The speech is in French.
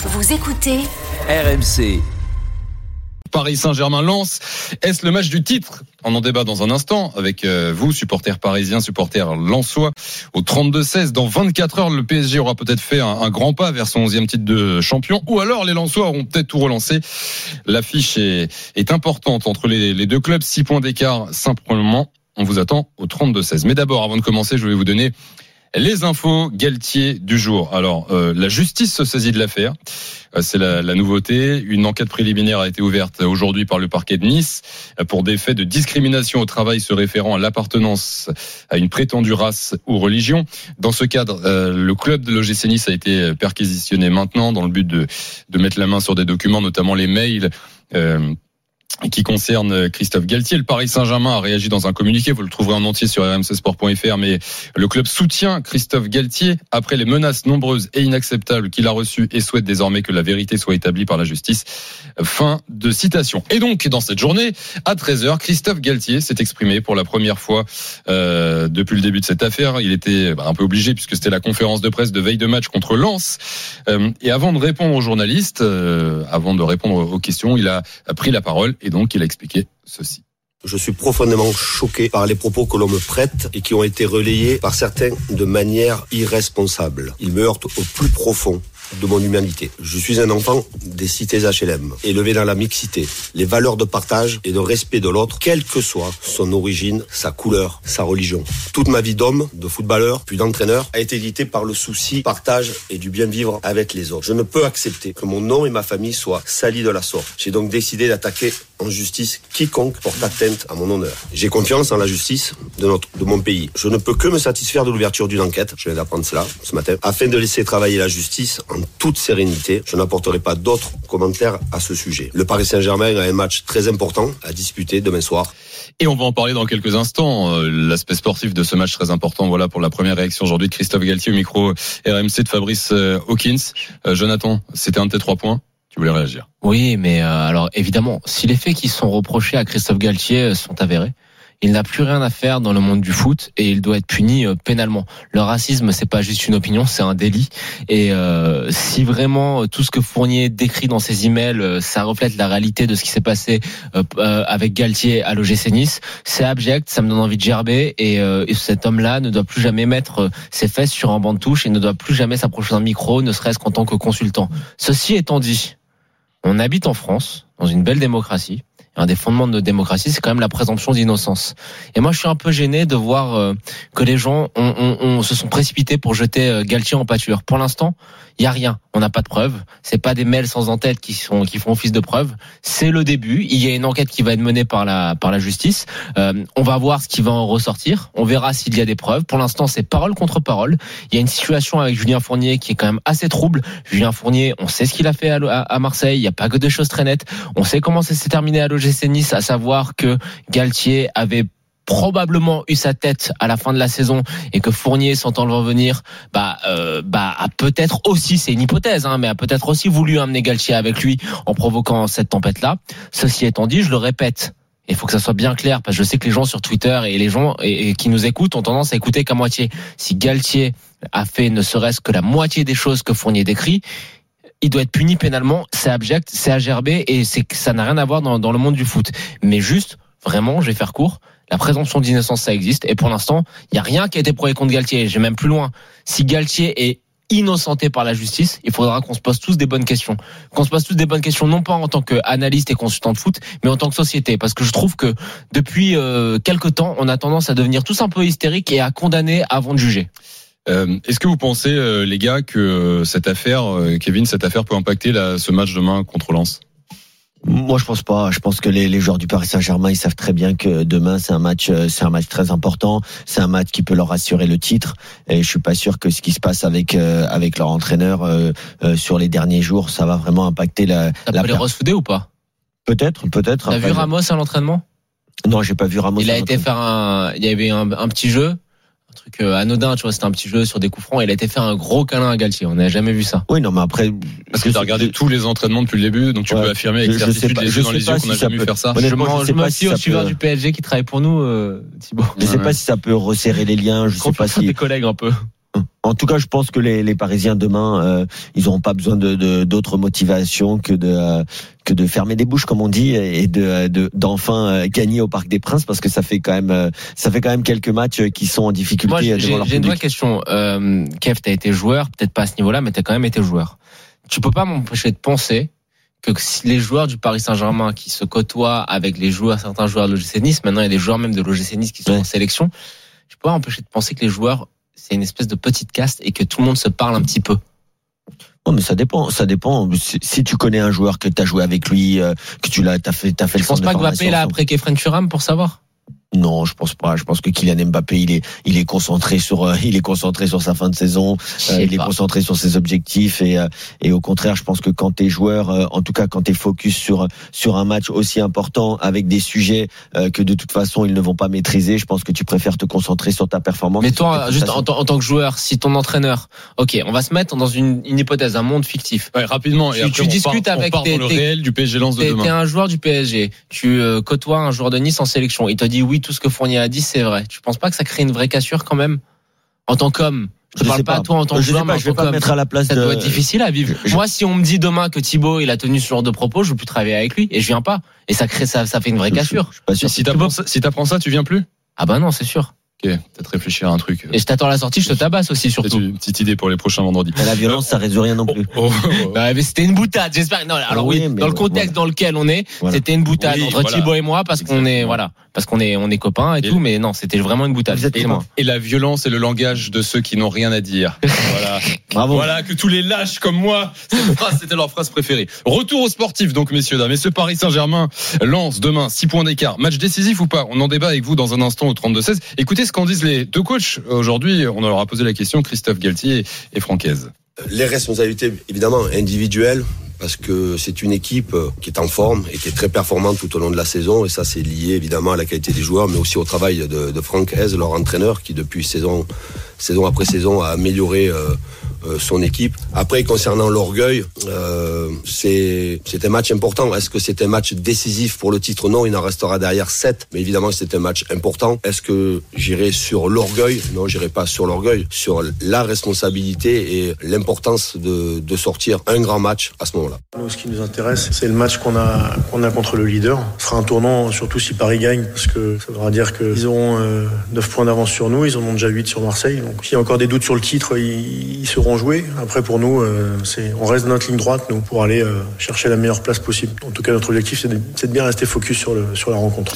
Vous écoutez RMC. Paris Saint-Germain lance. Est-ce le match du titre? On en débat dans un instant avec euh, vous, supporters parisiens, supporters lensois. Au 32-16, dans 24 heures, le PSG aura peut-être fait un, un, grand pas vers son 11e titre de champion. Ou alors les lensois auront peut-être tout relancé. L'affiche est, est, importante entre les, les deux clubs. 6 points d'écart simplement. On vous attend au 32-16. Mais d'abord, avant de commencer, je vais vous donner les infos Galtier du jour. Alors, euh, la justice se saisit de l'affaire. Euh, c'est la, la, nouveauté. Une enquête préliminaire a été ouverte aujourd'hui par le parquet de Nice pour des faits de discrimination au travail se référant à l'appartenance à une prétendue race ou religion. Dans ce cadre, euh, le club de l'OGC Nice a été perquisitionné maintenant dans le but de, de mettre la main sur des documents, notamment les mails. Euh, qui concerne Christophe Galtier. Le Paris Saint-Germain a réagi dans un communiqué, vous le trouverez en entier sur rmcsport.fr, mais le club soutient Christophe Galtier après les menaces nombreuses et inacceptables qu'il a reçues et souhaite désormais que la vérité soit établie par la justice. Fin de citation. Et donc, dans cette journée, à 13h, Christophe Galtier s'est exprimé pour la première fois euh, depuis le début de cette affaire. Il était un peu obligé puisque c'était la conférence de presse de veille de match contre Lens. Euh, et avant de répondre aux journalistes, euh, avant de répondre aux questions, il a pris la parole et donc il a expliqué ceci. Je suis profondément choqué par les propos que l'on me prête et qui ont été relayés par certains de manière irresponsable. Ils me heurtent au plus profond de mon humanité. Je suis un enfant des cités HLM, élevé dans la mixité, les valeurs de partage et de respect de l'autre, quelle que soit son origine, sa couleur, sa religion. Toute ma vie d'homme, de footballeur, puis d'entraîneur, a été guidée par le souci, partage et du bien vivre avec les autres. Je ne peux accepter que mon nom et ma famille soient salis de la sorte. J'ai donc décidé d'attaquer en justice quiconque porte atteinte à mon honneur. J'ai confiance en la justice de, notre, de mon pays. Je ne peux que me satisfaire de l'ouverture d'une enquête, je viens d'apprendre cela ce matin, afin de laisser travailler la justice en toute sérénité. Je n'apporterai pas d'autres commentaires à ce sujet. Le Paris Saint-Germain a un match très important à disputer demain soir. Et on va en parler dans quelques instants. Euh, l'aspect sportif de ce match très important. Voilà pour la première réaction aujourd'hui de Christophe Galtier au micro RMC de Fabrice euh, Hawkins. Euh, Jonathan, c'était un de tes trois points. Tu voulais réagir Oui, mais alors évidemment, si les faits qui sont reprochés à Christophe Galtier sont avérés, il n'a plus rien à faire dans le monde du foot et il doit être puni pénalement. Le racisme, c'est pas juste une opinion, c'est un délit. Et euh, si vraiment tout ce que Fournier décrit dans ses emails, ça reflète la réalité de ce qui s'est passé euh, avec Galtier à l'OGC Nice, c'est abject, ça me donne envie de gerber. Et, euh, et cet homme-là ne doit plus jamais mettre ses fesses sur un banc de touche et ne doit plus jamais s'approcher d'un micro, ne serait-ce qu'en tant que consultant. Ceci étant dit, on habite en France, dans une belle démocratie un des fondements de notre démocratie, c'est quand même la présomption d'innocence. Et moi, je suis un peu gêné de voir euh, que les gens se sont précipités pour jeter euh, Galtier en pâture. Pour l'instant, il y a rien. On n'a pas de preuves. C'est pas des mails sans en-tête qui sont qui font office de preuve. C'est le début. Il y a une enquête qui va être menée par la par la justice. Euh, on va voir ce qui va en ressortir. On verra s'il y a des preuves. Pour l'instant, c'est parole contre parole. Il y a une situation avec Julien Fournier qui est quand même assez trouble. Julien Fournier, on sait ce qu'il a fait à, à Marseille. Il n'y a pas que des choses très nettes. On sait comment ça s'est terminé à l'OGC Nice, à savoir que Galtier avait probablement eu sa tête à la fin de la saison et que Fournier sentant le revenir bah euh, bah a peut-être aussi c'est une hypothèse hein, mais a peut-être aussi voulu amener Galtier avec lui en provoquant cette tempête là ceci étant dit je le répète il faut que ça soit bien clair parce que je sais que les gens sur Twitter et les gens et, qui nous écoutent ont tendance à écouter qu'à moitié si Galtier a fait ne serait-ce que la moitié des choses que Fournier décrit il doit être puni pénalement, c'est abject, c'est à gerber et c'est ça n'a rien à voir dans le monde du foot. Mais juste, vraiment, je vais faire court, la présomption d'innocence, ça existe. Et pour l'instant, il n'y a rien qui a été prouvé contre Galtier. J'ai même plus loin. Si Galtier est innocenté par la justice, il faudra qu'on se pose tous des bonnes questions. Qu'on se pose tous des bonnes questions, non pas en tant qu'analyste et consultant de foot, mais en tant que société. Parce que je trouve que depuis euh, quelques temps, on a tendance à devenir tous un peu hystérique et à condamner avant de juger. Euh, Est-ce que vous pensez, euh, les gars, que euh, cette affaire, Kevin, cette affaire peut impacter ce match demain contre Lens? Moi, je pense pas. Je pense que les, les joueurs du Paris Saint-Germain, ils savent très bien que demain, c'est un match, c'est un match très important. C'est un match qui peut leur assurer le titre. Et je suis pas sûr que ce qui se passe avec avec leur entraîneur euh, euh, sur les derniers jours, ça va vraiment impacter la. T'as la pas les ou pas? Peut-être, peut-être. T'as vu Ramos à l'entraînement? Non, j'ai pas vu Ramos. Il a été faire un, il y avait un, un petit jeu un truc anodin, tu vois, c'était un petit jeu sur des coups francs. Il a été faire un gros câlin à Galtier. On n'a jamais vu ça. Oui, non, mais après. Parce que tu as regardé tous les entraînements depuis le début, donc tu ouais, peux affirmer avec certitude les yeux dans les yeux qu'on n'a jamais vu faire ça. Honnêtement, je, je me suis au suiveur du PSG qui travaille pour nous, euh, Thibaut. Je sais pas si ça peut resserrer les liens. Je sais pas si. tes collègues un peu. En tout cas, je pense que les, les Parisiens demain, euh, ils n'auront pas besoin de d'autres motivations que de euh, que de fermer des bouches, comme on dit, et de d'enfin euh, gagner au Parc des Princes, parce que ça fait quand même ça fait quand même quelques matchs qui sont en difficulté. J'ai une vraie question. Euh, Kev, t'as été joueur, peut-être pas à ce niveau-là, mais t'as quand même été joueur. Tu peux pas m'empêcher de penser que les joueurs du Paris Saint-Germain qui se côtoient avec les joueurs, certains joueurs de l'OGC Nice, maintenant il y a des joueurs même de l'OGC Nice qui sont en sélection, je peux pas m'empêcher de penser que les joueurs c'est une espèce de petite caste et que tout le monde se parle un petit peu. Non, mais ça dépend. Ça dépend. Si, tu connais un joueur que tu as joué avec lui, euh, que tu l'as, as fait, as fait. Je pense pas que Mbappé là après Kefren Turam pour savoir? Non, je pense pas. Je pense que Kylian Mbappé, il est, il est concentré sur, euh, il est concentré sur sa fin de saison. Euh, il est concentré sur ses objectifs et, euh, et au contraire, je pense que quand t'es joueur, en tout cas quand t'es focus sur sur un match aussi important avec des sujets que de toute façon ils ne vont pas maîtriser, je pense que tu préfères te concentrer sur ta performance. Mais toi, juste en, tant que joueur, si ton entraîneur, ok, on va se mettre dans une, une hypothèse, un monde fictif. Ouais, rapidement. Et tu, discutes avec tes, le réel du PSG Lens de demain. T'es un joueur du PSG. Tu côtoies un joueur de Nice en sélection. Il te dit oui tout ce que Fournier a dit, c'est vrai. Tu penses pas que ça crée une vraie cassure quand même? En tant qu'homme je te parle pas, toi en tant que joueur, mais je vais pas mettre à la place. Ça doit être difficile à vivre. Moi, si on me dit demain que Thibaut il a tenu ce genre de propos, je veux plus travailler avec lui et je viens pas. Et ça crée ça, ça fait une vraie cassure. Je, suis pas sûr. Si t'apprends ça, si ça, tu viens plus? Ah bah non, c'est sûr. Ok, peut-être réfléchir à un truc. Et je t'attends à la sortie, je te tabasse aussi surtout. Une petite idée pour les prochains vendredis. la violence, ça résout rien non plus. Oh, oh, oh. Bah, mais c'était une boutade, j'espère. Non, alors oui, dans le contexte dans lequel on est, c'était une boutade entre Thibaut et moi parce qu'on est voilà, parce qu'on est on est copains et, tout, mais non, c'était vraiment une boutade. Et, et, la violence est le langage de ceux qui n'ont rien à dire. voilà. Bravo. Voilà que tous les lâches comme moi, c'était leur phrase préférée. Retour aux sportifs donc messieurs dames. Et ce Paris Saint-Germain lance demain 6 points d'écart. Match décisif ou pas? On en débat avec vous dans un instant au 32 16. Écoutez ce qu'en disent les deux coach. Aujourd'hui, on leur a posé la question, Christophe Galtier et Francaise. Les responsabilités, évidemment, individuelles, parce que c'est une équipe qui est en forme et qui est très performante tout au long de la saison. Et ça, c'est lié évidemment à la qualité des joueurs, mais aussi au travail de, Franck leur entraîneur, qui depuis saison, saison après saison a amélioré euh, euh, son équipe. Après, concernant l'orgueil, euh, c'est un match important. Est-ce que c'est un match décisif pour le titre? Non, il en restera derrière 7. Mais évidemment, c'est un match important. Est-ce que j'irai sur l'orgueil? Non, j'irai pas sur l'orgueil. Sur la responsabilité et l'importance de, de sortir un grand match à ce moment-là. Ce qui nous intéresse, c'est le match qu'on a, qu'on a contre le leader. Ce sera un tournant, surtout si Paris gagne, parce que ça voudra dire qu'ils auront 9 euh, points d'avance sur nous. Ils en ont déjà 8 sur Marseille. Donc, s'il y a encore des doutes sur le titre, ils, ils seront jouer. Après, pour nous, euh, on reste dans notre ligne droite, nous, pour aller euh, chercher la meilleure place possible. En tout cas, notre objectif, c'est de, bien rester focus sur la rencontre.